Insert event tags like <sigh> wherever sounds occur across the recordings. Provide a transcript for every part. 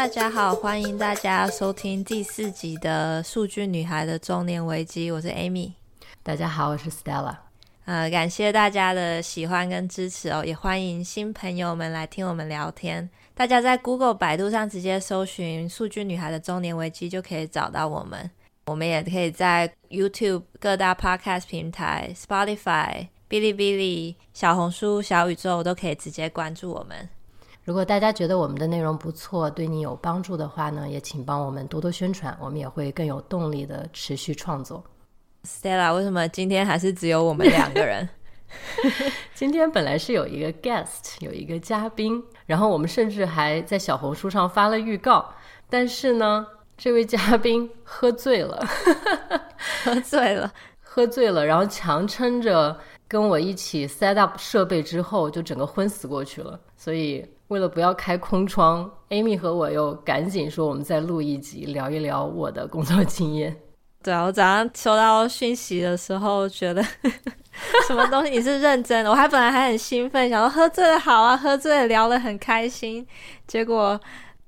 大家好，欢迎大家收听第四集的《数据女孩的中年危机》，我是 Amy。大家好，我是 Stella。呃，感谢大家的喜欢跟支持哦，也欢迎新朋友们来听我们聊天。大家在 Google、百度上直接搜寻“数据女孩的中年危机”就可以找到我们。我们也可以在 YouTube 各大 Podcast 平台、Spotify、哔哩哔哩、小红书、小宇宙都可以直接关注我们。如果大家觉得我们的内容不错，对你有帮助的话呢，也请帮我们多多宣传，我们也会更有动力的持续创作。Stella，为什么今天还是只有我们两个人？<laughs> <laughs> 今天本来是有一个 guest，有一个嘉宾，然后我们甚至还在小红书上发了预告，但是呢。这位嘉宾喝醉了，<laughs> 喝醉了，喝醉了，然后强撑着跟我一起 set up 设备之后，就整个昏死过去了。所以为了不要开空窗，Amy 和我又赶紧说，我们再录一集，聊一聊我的工作经验。<laughs> 对啊，我早上收到讯息的时候，觉得 <laughs> 什么东西你是认真的？我还本来还很兴奋，想说喝醉了好啊，喝醉了聊得很开心，结果。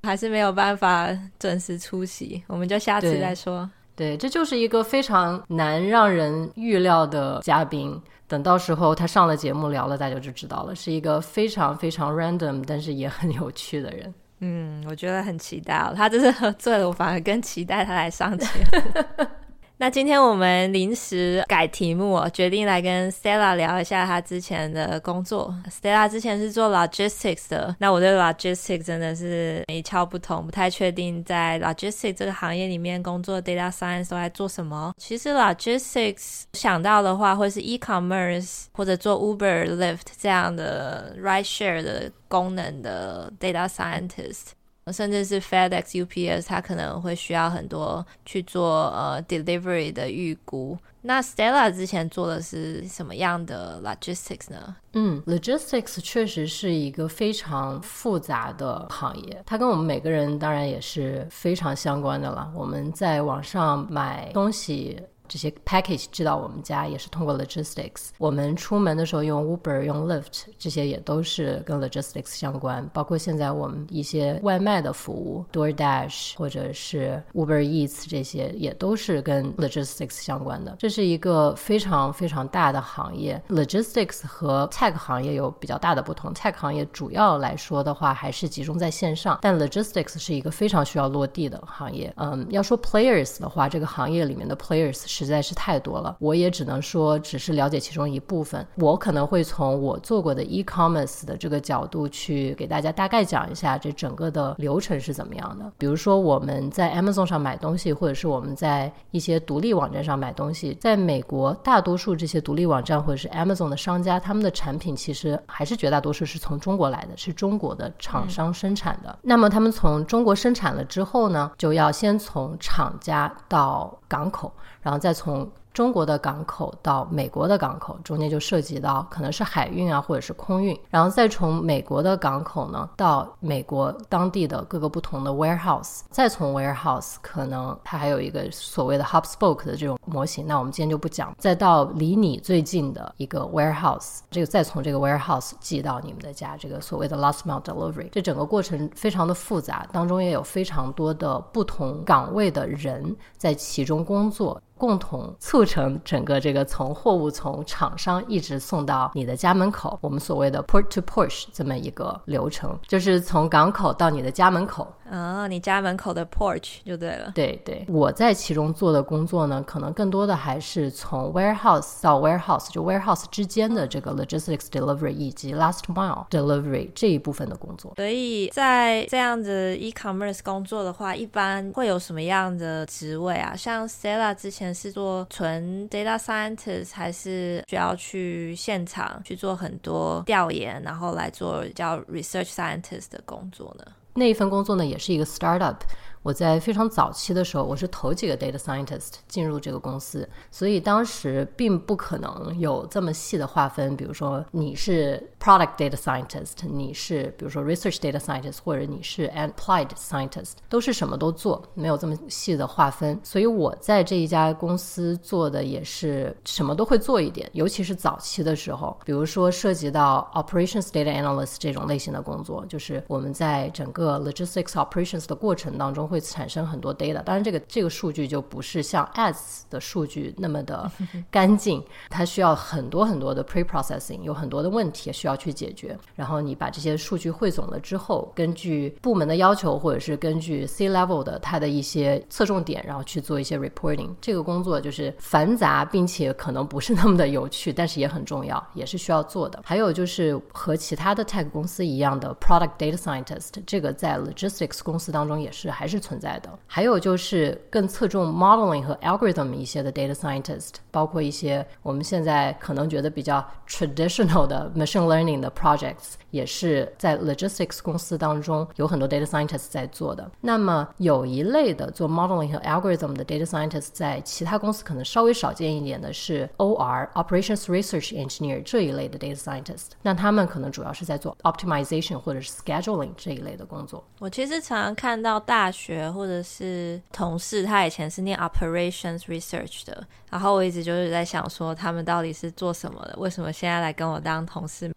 还是没有办法准时出席，我们就下次再说。对，这就是一个非常难让人预料的嘉宾。等到时候他上了节目聊了，大家就知道了，是一个非常非常 random，但是也很有趣的人。嗯，我觉得很期待哦。他这是喝醉了，我反而更期待他来上节目。<laughs> 那今天我们临时改题目哦，决定来跟 Stella 聊一下她之前的工作。Stella 之前是做 logistics 的，那我对 logistics 真的是一窍不通，不太确定在 logistics 这个行业里面工作 data science 都在做什么。其实 logistics 想到的话，会是 e-commerce 或者做 Uber、Lyft 这样的 ride share 的功能的 data scientist。甚至是 FedEx、UPS，它可能会需要很多去做呃 delivery 的预估。那 Stella 之前做的是什么样的 logistics 呢？嗯，logistics 确实是一个非常复杂的行业，它跟我们每个人当然也是非常相关的了。我们在网上买东西。这些 package 寄到我们家也是通过 logistics。我们出门的时候用 Uber、用 Lyft，这些也都是跟 logistics 相关。包括现在我们一些外卖的服务，DoorDash 或者是 Uber Eats 这些也都是跟 logistics 相关的。这是一个非常非常大的行业。logistics 和 tech 行业有比较大的不同。tech 行业主要来说的话还是集中在线上，但 logistics 是一个非常需要落地的行业。嗯，要说 players 的话，这个行业里面的 players 是。实在是太多了，我也只能说只是了解其中一部分。我可能会从我做过的 e-commerce 的这个角度去给大家大概讲一下这整个的流程是怎么样的。比如说我们在 Amazon 上买东西，或者是我们在一些独立网站上买东西，在美国大多数这些独立网站或者是 Amazon 的商家，他们的产品其实还是绝大多数是从中国来的，是中国的厂商生产的。嗯。那么他们从中国生产了之后呢，就要先从厂家到港口。然后再从中国的港口到美国的港口，中间就涉及到可能是海运啊，或者是空运，然后再从美国的港口呢到美国当地的各个不同的 warehouse，再从 warehouse 可能它还有一个所谓的 hub spoke 的这种模型，那我们今天就不讲，再到离你最近的一个 warehouse，这个再从这个 warehouse 寄到你们的家，这个所谓的 last mile delivery，这整个过程非常的复杂，当中也有非常多的不同岗位的人在其中工作。共同促成整个这个从货物从厂商一直送到你的家门口，我们所谓的 port to push 这么一个流程，就是从港口到你的家门口。啊、哦，你家门口的 porch 就对了。对对，我在其中做的工作呢，可能更多的还是从 warehouse 到 warehouse，就 warehouse 之间的这个 logistics delivery 以及 last mile delivery 这一部分的工作。所以在这样子 e-commerce 工作的话，一般会有什么样的职位啊？像 Stella 之前是做纯 data scientist，还是需要去现场去做很多调研，然后来做叫 research scientist 的工作呢？那一份工作呢，也是一个 startup。我在非常早期的时候，我是头几个 data scientist 进入这个公司，所以当时并不可能有这么细的划分。比如说你是 product data scientist，你是比如说 research data scientist，或者你是 applied scientist，都是什么都做，没有这么细的划分。所以我在这一家公司做的也是什么都会做一点，尤其是早期的时候，比如说涉及到 operations data analyst 这种类型的工作，就是我们在整个 logistics operations 的过程当中会产生很多 data。当然，这个这个数据就不是像 ads 的数据那么的干净，它需要很多很多的 pre-processing，有很多的问题需要去解决。然后你把这些数据汇总了之后，根据部门的要求，或者是根据 C level 的它的一些侧重点，然后去做一些 reporting。这个工作就是繁杂，并且可能不是那么的有趣，但是也很重要，也是需要做的。还有就是和其他的 tech 公司一样的 product data scientist，这个在 logistics 公司当中也是还是存在的。还有就是更侧重 modeling 和 algorithm 一些的 data scientist，包括一些我们现在可能觉得比较 traditional 的 machine learning 的 projects，也是在 logistics 公司当中有很多 data scientists 在做的。那么有一类的做 modeling 和 algorithm 的 data scientists，在其他公司可能稍微少见一点的是 OR operations research engineer 这一类的 data scientist。那他们可能主要是在做 optimization 或者是 scheduling 这一类的工作。我其实常常看到大学或者是同事，他以前是念 operations research 的，然后我一直就是在想说，他们到底是做什么的？为什么现在来跟我当同事？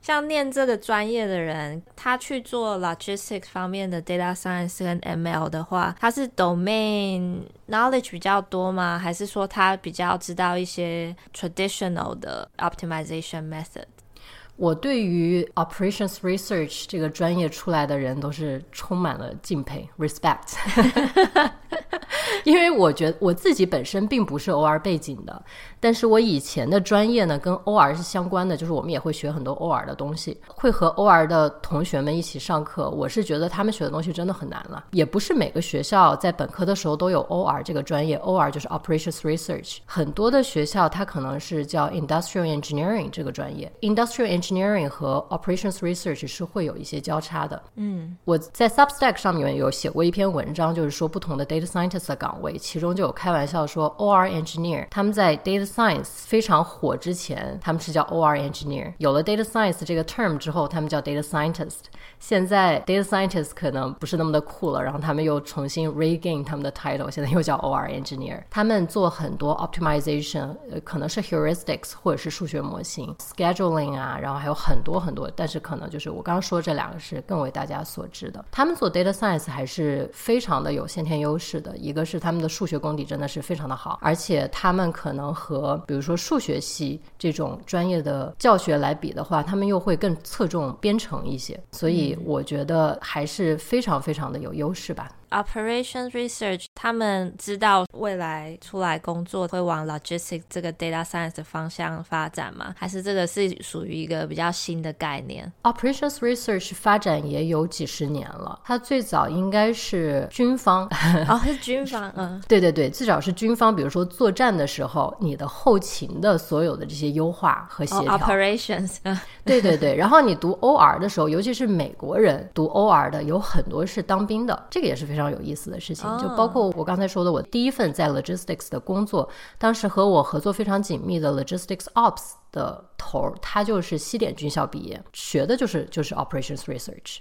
像念这个专业的人，他去做 logistics 方面的 data science 跟 ML 的话，他是 domain knowledge 比较多吗？还是说他比较知道一些 traditional 的 optimization method？我对于 operations research 这个专业出来的人都是充满了敬佩 respect。<laughs> 因为我觉得我自己本身并不是 OR 背景的，但是我以前的专业呢跟 OR 是相关的，就是我们也会学很多 OR 的东西，会和 OR 的同学们一起上课。我是觉得他们学的东西真的很难了，也不是每个学校在本科的时候都有 OR 这个专业，OR 就是 operations research。很多的学校它可能是叫 industrial engineering 这个专业，industrial engineering 和 operations research 是会有一些交叉的。嗯，我在 Substack 上面有写过一篇文章，就是说不同的 data scientist 的岗位，其中就有开玩笑说，OR engineer 他们在 data science 非常火之前，他们是叫 OR engineer。有了 data science 这个 term 之后，他们叫 data scientist。现在 data scientist 可能不是那么的酷了，然后他们又重新 regain 他们的 title，现在又叫 OR engineer。他们做很多 optimization，呃，可能是 heuristics 或者是数学模型，scheduling 啊，然后还有很多很多，但是可能就是我刚刚说这两个是更为大家所知的。他们做 data science 还是非常的有先天优势的，一个是他们的数学功底真的是非常的好，而且他们可能和比如说数学系这种专业的教学来比的话，他们又会更侧重编程一些，所以。我觉得还是非常非常的有优势吧。Operations Research，他们知道未来出来工作会往 Logistics 这个 Data Science 的方向发展吗？还是这个是属于一个比较新的概念？Operations Research 发展也有几十年了，它最早应该是军方，<laughs> 哦，是军方，嗯，<laughs> 对对对，最早是军方，比如说作战的时候，你的后勤的所有的这些优化和协调。Oh, Operations，<laughs> 对对对，然后你读 OR 的时候，尤其是美国人读 OR 的，有很多是当兵的，这个也是非常。非常有意思的事情，就包括我刚才说的，我第一份在 logistics 的工作，当时和我合作非常紧密的 logistics ops 的头，他就是西点军校毕业，学的就是就是 operations research。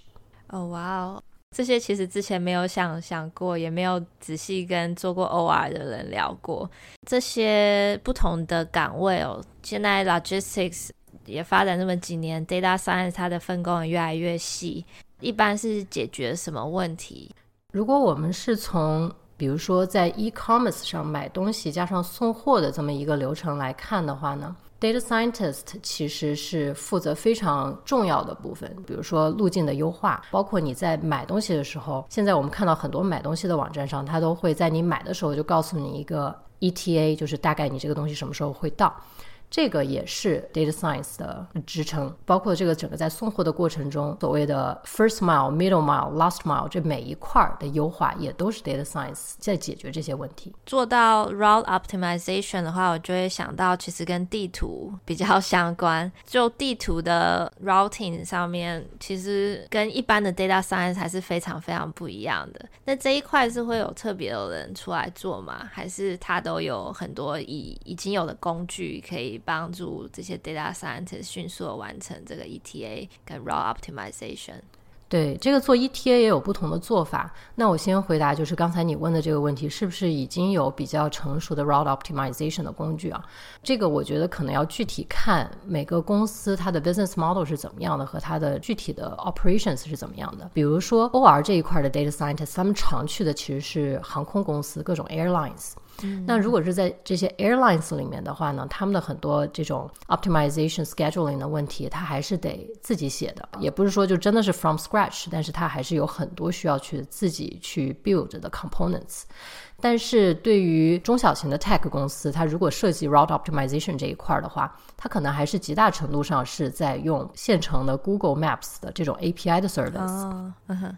哦，哇哦，这些其实之前没有想想过，也没有仔细跟做过 OR 的人聊过这些不同的岗位哦。现在 logistics 也发展这么几年，data science 它的分工也越来越细，一般是解决什么问题？如果我们是从比如说在 e-commerce 上买东西加上送货的这么一个流程来看的话呢，data scientist 其实是负责非常重要的部分，比如说路径的优化，包括你在买东西的时候，现在我们看到很多买东西的网站上，它都会在你买的时候就告诉你一个 ETA，就是大概你这个东西什么时候会到。这个也是 data science 的支撑，包括这个整个在送货的过程中，所谓的 first mile、middle mile、last mile 这每一块的优化，也都是 data science 在解决这些问题。做到 route optimization 的话，我就会想到其实跟地图比较相关。<laughs> 就地图的 routing 上面，其实跟一般的 data science 还是非常非常不一样的。那这一块是会有特别的人出来做吗？还是它都有很多已已经有的工具可以？帮助这些 data scientist 迅速的完成这个 ETA 跟 raw optimization。对，这个做 ETA 也有不同的做法。那我先回答，就是刚才你问的这个问题，是不是已经有比较成熟的 route optimization 的工具啊？这个我觉得可能要具体看每个公司它的 business model 是怎么样的，和它的具体的 operations 是怎么样的。比如说 OR 这一块的 data scientist，他们常去的其实是航空公司，各种 airlines。那如果是在这些 airlines 里面的话呢，他们的很多这种 optimization scheduling 的问题，他还是得自己写的，也不是说就真的是 from scratch，但是它还是有很多需要去自己去 build 的 components。但是对于中小型的 tech 公司，它如果涉及 route optimization 这一块的话，它可能还是极大程度上是在用现成的 Google Maps 的这种 API 的 service，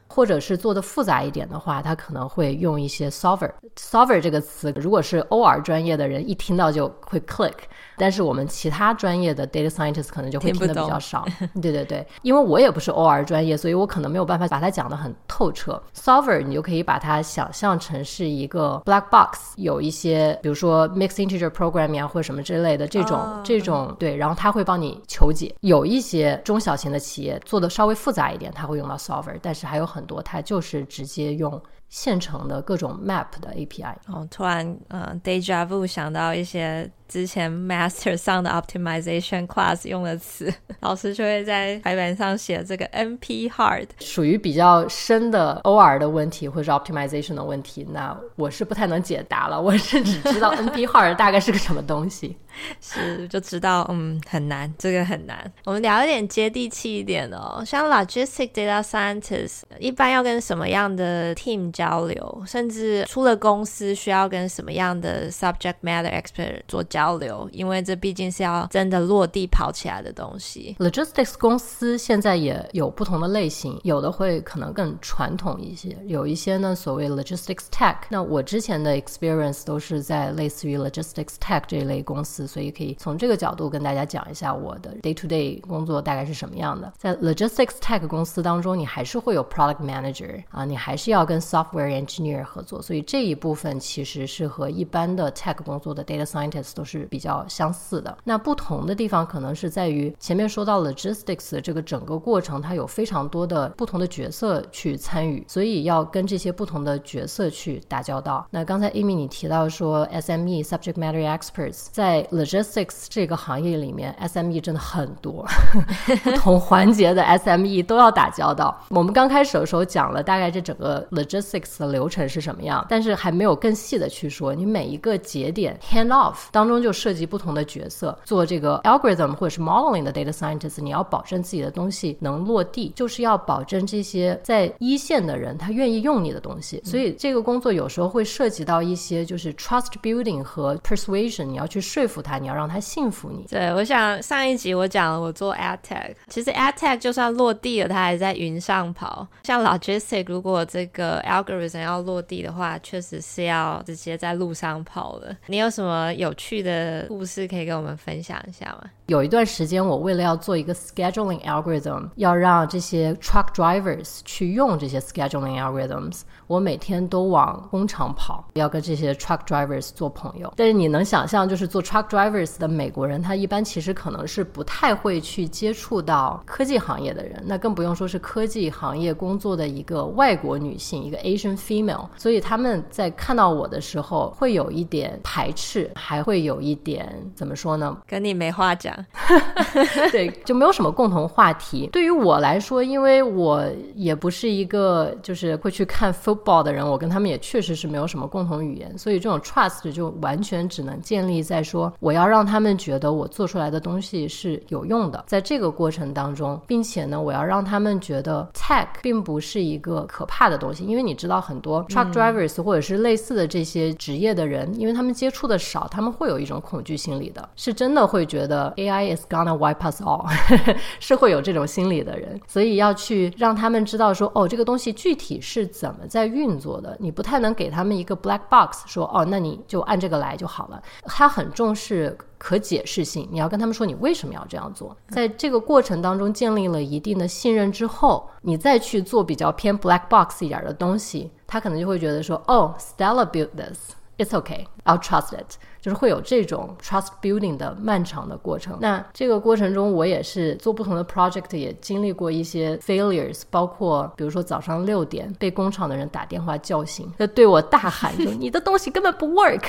或者是做的复杂一点的话，它可能会用一些 solver。solver 这个词，如果是 OR 专业的人一听到就会 click。但是我们其他专业的 data scientist 可能就会听得比较少，<laughs> 对对对，因为我也不是 OR 专业，所以我可能没有办法把它讲得很透彻。Solver 你就可以把它想象成是一个 black box，有一些比如说 mixed integer programming 啊或者什么之类的这种、oh. 这种对，然后它会帮你求解。有一些中小型的企业做的稍微复杂一点，它会用到 Solver，但是还有很多它就是直接用。现成的各种 map 的 API。哦，突然，呃，deja vu 想到一些之前 master 上的 optimization class 用的词，老师就会在白板上写这个 NP hard，属于比较深的 OR 的问题或者 optimization 的问题。那我是不太能解答了，我是只知道 NP hard 大概是个什么东西。<laughs> 是，就知道，嗯，很难，这个很难。我们聊一点接地气一点哦，像 logistic data scientist 一般要跟什么样的 team 交流，甚至出了公司需要跟什么样的 subject matter expert 做交流，因为这毕竟是要真的落地跑起来的东西。Logistics 公司现在也有不同的类型，有的会可能更传统一些，有一些呢所谓 logistics tech。那我之前的 experience 都是在类似于 logistics tech 这一类公司。所以可以从这个角度跟大家讲一下我的 day to day 工作大概是什么样的。在 logistics tech 公司当中，你还是会有 product manager 啊，你还是要跟 software engineer 合作。所以这一部分其实是和一般的 tech 工作的 data scientist 都是比较相似的。那不同的地方可能是在于前面说到 logistics 这个整个过程，它有非常多的不同的角色去参与，所以要跟这些不同的角色去打交道。那刚才 Amy 你提到说 SME subject matter experts 在 Logistics 这个行业里面，SME 真的很多，<laughs> 不同环节的 SME 都要打交道。我们刚开始的时候讲了大概这整个 Logistics 的流程是什么样，但是还没有更细的去说。你每一个节点 hand off 当中就涉及不同的角色，做这个 algorithm 或者是 modeling 的 data scientist，你要保证自己的东西能落地，就是要保证这些在一线的人他愿意用你的东西。所以这个工作有时候会涉及到一些就是 trust building 和 persuasion，你要去说服。他，你要让他信服你。对，我想上一集我讲了，我做 ad tech，其实 ad tech 就算落地了，它还在云上跑。像 logistic，如果这个 algorithm 要落地的话，确实是要直接在路上跑的。你有什么有趣的故事可以跟我们分享一下吗？有一段时间，我为了要做一个 scheduling algorithm，要让这些 truck drivers 去用这些 scheduling algorithms，我每天都往工厂跑，要跟这些 truck drivers 做朋友。但是你能想象，就是做 truck drivers 的美国人，他一般其实可能是不太会去接触到科技行业的人，那更不用说是科技行业工作的一个外国女性，一个 Asian female。所以他们在看到我的时候，会有一点排斥，还会有一点怎么说呢？跟你没话讲。<laughs> 对，就没有什么共同话题。对于我来说，因为我也不是一个就是会去看 football 的人，我跟他们也确实是没有什么共同语言，所以这种 trust 就完全只能建立在说，我要让他们觉得我做出来的东西是有用的，在这个过程当中，并且呢，我要让他们觉得 tech 并不是一个可怕的东西，因为你知道很多 truck drivers 或者是类似的这些职业的人，因为他们接触的少，他们会有一种恐惧心理的，是真的会觉得 AI is gonna wipe us all，<laughs> 是会有这种心理的人，所以要去让他们知道说，哦，这个东西具体是怎么在运作的。你不太能给他们一个 black box，说，哦，那你就按这个来就好了。他很重视可解释性，你要跟他们说你为什么要这样做。在这个过程当中建立了一定的信任之后，你再去做比较偏 black box 一点的东西，他可能就会觉得说，哦，Stella built this，it's okay，I'll trust it。就是会有这种 trust building 的漫长的过程。那这个过程中，我也是做不同的 project，也经历过一些 failures，包括比如说早上六点被工厂的人打电话叫醒，他对我大喊说：<laughs> “你的东西根本不 work。”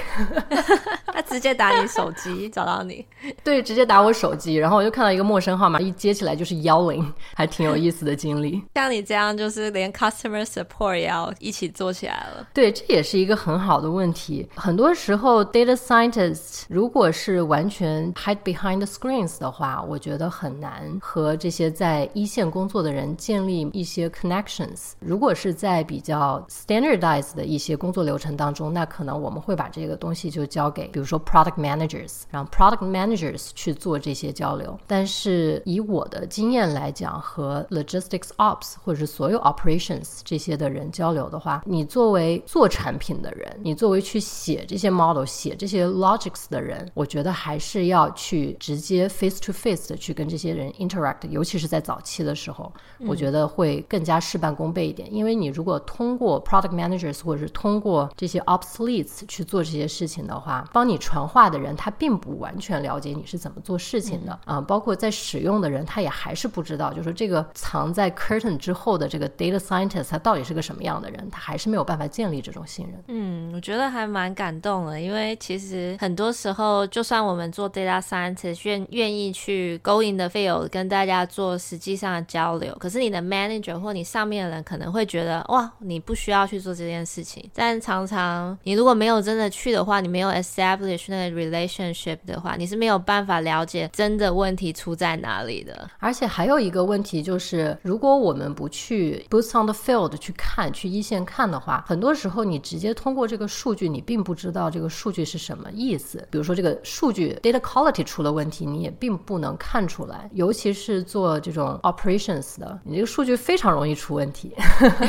他直接打你手机找到你，<laughs> 对，直接打我手机，然后我就看到一个陌生号码，一接起来就是 yelling，还挺有意思的经历。像你这样，就是连 customer support 也要一起做起来了。对，这也是一个很好的问题。很多时候，data scientists 如果是完全 hide behind the screens 的话，我觉得很难和这些在一线工作的人建立一些 connections。如果是在比较 standardized 的一些工作流程当中，那可能我们会把这个东西就交给，比如说 product managers，让 product managers 去做这些交流。但是以我的经验来讲，和 logistics ops 或者是所有 operations 这些的人交流的话，你作为做产品的人，你作为去写这些 model、写这些 logics 的人，我觉得还是要去直接 face to face 的去跟这些人 interact，尤其是在早期的时候，我觉得会更加事半功倍一点。因为你如果通过 product managers 或者是通过这些 ops leads 去做这些事情的话，帮你传话的人他并不完全了解你是怎么做事情的啊，包括在使用的人他也还是不知道，就是说这个藏在 curtain 之后的这个 data scientist 他到底是个什么样的人，他还是没有办法建立这种信任。嗯，我觉得还蛮感动的，因为其实很多时候，就算我们做 data scientist 愿愿意去 go in the field 跟大家做实际上的交流，可是你的 manager 或你上面的人可能会觉得哇，你不需要去做这件事情。但常常你如果没有真的去的话，你没有 establish 那个 relationship 的话，你是没有办法了解真的问题出在哪里的。而且还有一个问题就是，如果我们不去 boots on the field 去看，去一线看的话，很多时候你直接通过这个数据，你并不知道这个数据是什么意思。比如说这个数据 data quality 出了问题，你也并不能看出来。尤其是做这种 operations 的，你这个数据非常容易出问题。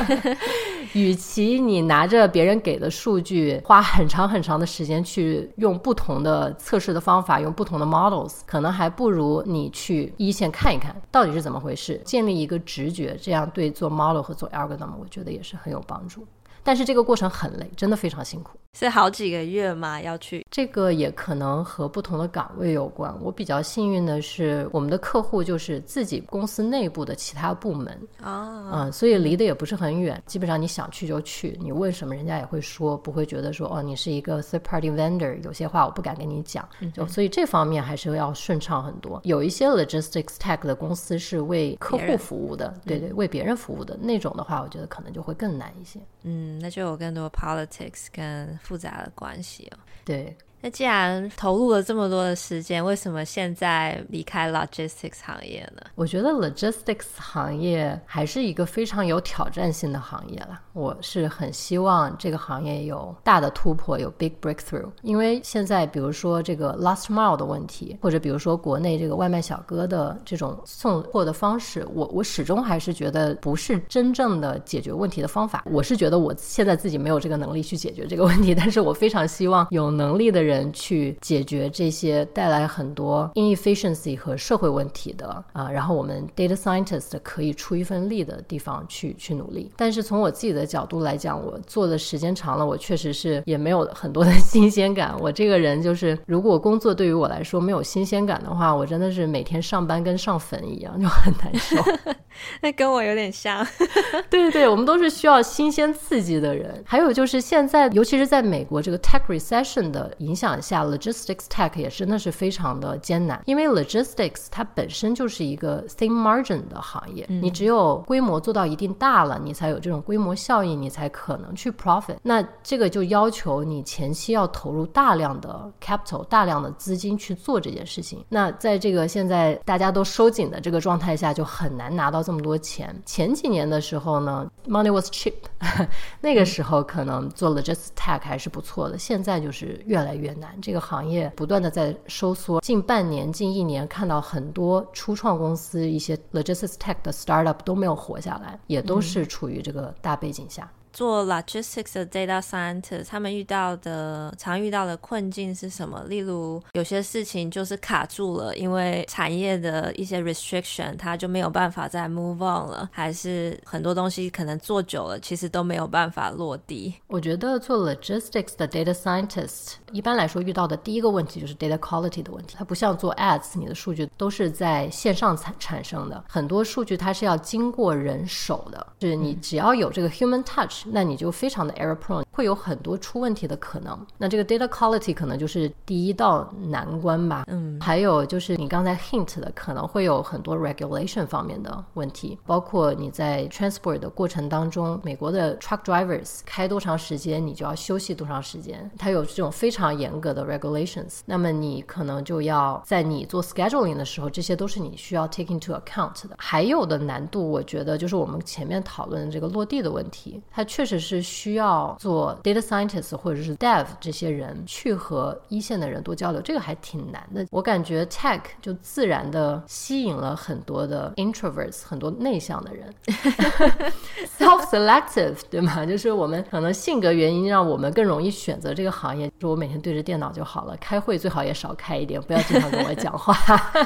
<laughs> 与其你拿着别人给的数据，花很长很长的时间去用不同的测试的方法，用不同的 models，可能还不如你去一线看一看到底是怎么回事，建立一个直觉，这样对做 model 和做 algorithm，我觉得也是很有帮助。但是这个过程很累，真的非常辛苦。是好几个月吗？要去这个也可能和不同的岗位有关。我比较幸运的是，我们的客户就是自己公司内部的其他部门啊，哦、嗯，所以离得也不是很远。基本上你想去就去，你问什么人家也会说，不会觉得说哦，你是一个 third party vendor，有些话我不敢跟你讲。就所以这方面还是要顺畅很多。有一些 logistics tech 的公司是为客户服务的，对对，为别人服务的那种的话，我觉得可能就会更难一些。嗯，那就有更多 politics 跟复杂的关系哦。对。那既然投入了这么多的时间，为什么现在离开 logistics 行业呢？我觉得 logistics 行业还是一个非常有挑战性的行业了。我是很希望这个行业有大的突破，有 big breakthrough。因为现在比如说这个 last mile 的问题，或者比如说国内这个外卖小哥的这种送货的方式，我我始终还是觉得不是真正的解决问题的方法。我是觉得我现在自己没有这个能力去解决这个问题，但是我非常希望有能力的人。人去解决这些带来很多 inefficiency 和社会问题的啊，然后我们 data scientist 可以出一份力的地方去去努力。但是从我自己的角度来讲，我做的时间长了，我确实是也没有很多的新鲜感。我这个人就是，如果工作对于我来说没有新鲜感的话，我真的是每天上班跟上坟一样，就很难受。<laughs> 那跟我有点像。<laughs> 对对对，我们都是需要新鲜刺激的人。还有就是现在，尤其是在美国这个 tech recession 的影响。想下，logistics tech 也真的是非常的艰难，因为 logistics 它本身就是一个 thin margin 的行业，嗯、你只有规模做到一定大了，你才有这种规模效应，你才可能去 profit。那这个就要求你前期要投入大量的 capital，大量的资金去做这件事情。那在这个现在大家都收紧的这个状态下，就很难拿到这么多钱。前几年的时候呢，money was cheap，<laughs> 那个时候可能做 logistics tech 还是不错的，现在就是越来越。越难，这个行业不断的在收缩。近半年、近一年，看到很多初创公司、一些 logistics tech 的 startup 都没有活下来，也都是处于这个大背景下。做 logistics 的 data scientist，他们遇到的常遇到的困境是什么？例如，有些事情就是卡住了，因为产业的一些 restriction，它就没有办法再 move on 了，还是很多东西可能做久了，其实都没有办法落地。我觉得做 logistics 的 data scientist，一般来说遇到的第一个问题就是 data quality 的问题。它不像做 ads，你的数据都是在线上产产生的，很多数据它是要经过人手的，就是你只要有这个 human touch。那你就非常的 error prone，会有很多出问题的可能。那这个 data quality 可能就是第一道难关吧。嗯，还有就是你刚才 hint 的，可能会有很多 regulation 方面的问题，包括你在 transport 的过程当中，美国的 truck drivers 开多长时间，你就要休息多长时间，它有这种非常严格的 regulations。那么你可能就要在你做 scheduling 的时候，这些都是你需要 take into account 的。还有的难度，我觉得就是我们前面讨论的这个落地的问题，它。确实是需要做 data scientist 或者是 dev 这些人去和一线的人多交流，这个还挺难的。我感觉 tech 就自然的吸引了很多的 introverts，很多内向的人，<laughs> self-selective，对吗？就是我们可能性格原因让我们更容易选择这个行业。就我每天对着电脑就好了，开会最好也少开一点，不要经常跟我讲话。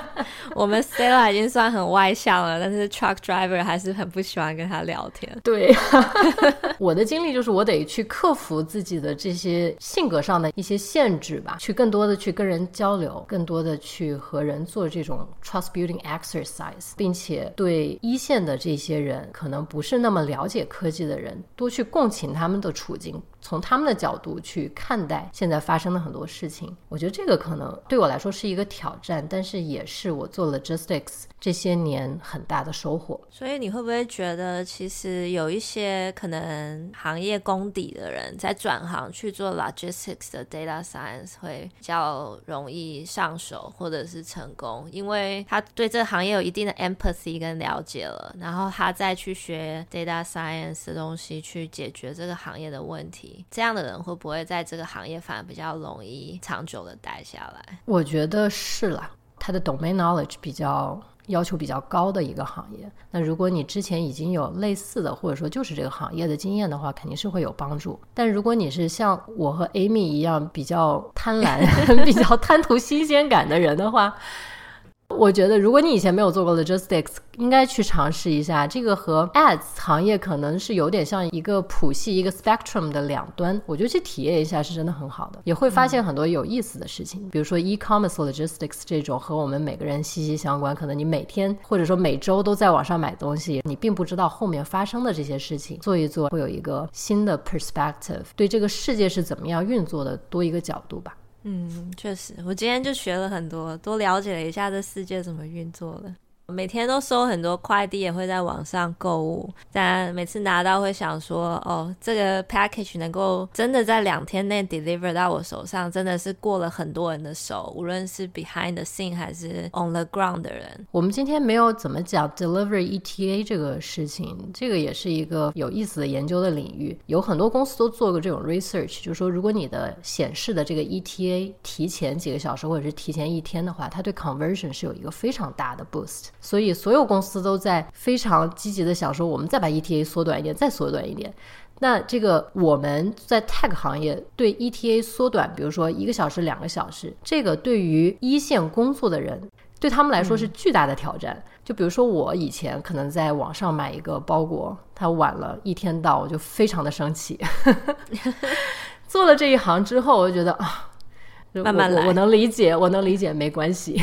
<laughs> 我们 Stella 已经算很外向了，但是 truck driver 还是很不喜欢跟他聊天。对。我的经历就是，我得去克服自己的这些性格上的一些限制吧，去更多的去跟人交流，更多的去和人做这种 trust building exercise，并且对一线的这些人，可能不是那么了解科技的人，多去共情他们的处境。从他们的角度去看待现在发生的很多事情，我觉得这个可能对我来说是一个挑战，但是也是我做 logistics 这些年很大的收获。所以你会不会觉得，其实有一些可能行业功底的人在转行去做 logistics 的 data science 会比较容易上手或者是成功，因为他对这个行业有一定的 empathy 跟了解了，然后他再去学 data science 的东西去解决这个行业的问题。这样的人会不会在这个行业反而比较容易长久的待下来？我觉得是啦，他的 domain knowledge 比较要求比较高的一个行业。那如果你之前已经有类似的，或者说就是这个行业的经验的话，肯定是会有帮助。但如果你是像我和 Amy 一样比较贪婪、<laughs> 比较贪图新鲜感的人的话，我觉得，如果你以前没有做过 logistics，应该去尝试一下。这个和 ads 行业可能是有点像一个谱系、一个 spectrum 的两端。我觉得去体验一下是真的很好的，也会发现很多有意思的事情。嗯、比如说 e-commerce logistics 这种和我们每个人息息相关，可能你每天或者说每周都在网上买东西，你并不知道后面发生的这些事情。做一做会有一个新的 perspective，对这个世界是怎么样运作的多一个角度吧。嗯，确实，我今天就学了很多，多了解了一下这世界怎么运作了。每天都收很多快递，也会在网上购物。但每次拿到会想说，哦，这个 package 能够真的在两天内 deliver 到我手上，真的是过了很多人的手，无论是 behind the scene 还是 on the ground 的人。我们今天没有怎么讲 delivery ETA 这个事情，这个也是一个有意思的研究的领域。有很多公司都做过这种 research，就是说，如果你的显示的这个 ETA 提前几个小时或者是提前一天的话，它对 conversion 是有一个非常大的 boost。所以，所有公司都在非常积极的想说，我们再把 ETA 缩短一点，再缩短一点。那这个我们在 tech 行业对 ETA 缩短，比如说一个小时、两个小时，这个对于一线工作的人，对他们来说是巨大的挑战。嗯、就比如说我以前可能在网上买一个包裹，它晚了一天到，我就非常的生气。<laughs> 做了这一行之后，我就觉得啊，慢慢来，我，我能理解，我能理解，没关系。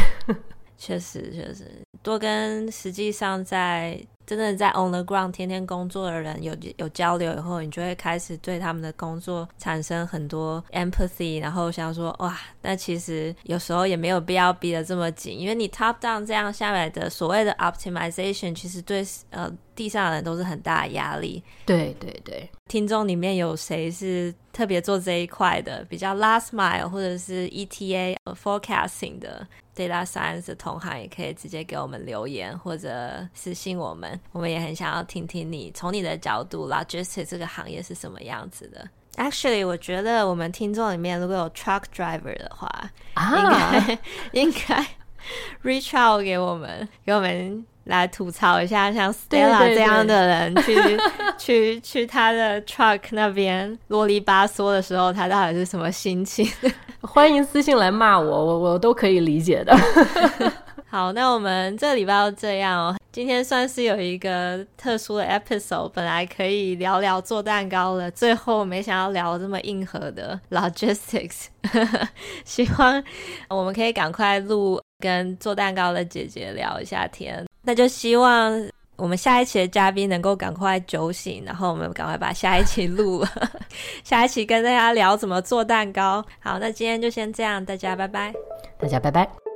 确实，确实，多跟实际上在真的在 on the ground 天天工作的人有有交流以后，你就会开始对他们的工作产生很多 empathy，然后想说哇，那其实有时候也没有必要逼得这么紧，因为你 top down 这样下来的所谓的 optimization，其实对呃。地上的人都是很大的压力。对对对，听众里面有谁是特别做这一块的，比较 last mile 或者是 ETA forecasting 的 data science 的同行，也可以直接给我们留言或者私信我们。我们也很想要听听你从你的角度，logistics 这个行业是什么样子的。Actually，我觉得我们听众里面如果有 truck driver 的话，啊，应该应该 reach out 给我们，给我们。来吐槽一下，像 Stella 这样的人去去去他的 truck 那边啰里吧嗦的时候，他到底是什么心情？<laughs> 欢迎私信来骂我，我我都可以理解的。<laughs> 好，那我们这礼拜就这样哦。今天算是有一个特殊的 episode，本来可以聊聊做蛋糕了，最后没想到聊这么硬核的 logistics。<laughs> 希望我们可以赶快录跟做蛋糕的姐姐聊一下天。那就希望我们下一期的嘉宾能够赶快酒醒，然后我们赶快把下一期录了，<laughs> 下一期跟大家聊怎么做蛋糕。好，那今天就先这样，大家拜拜，大家拜拜。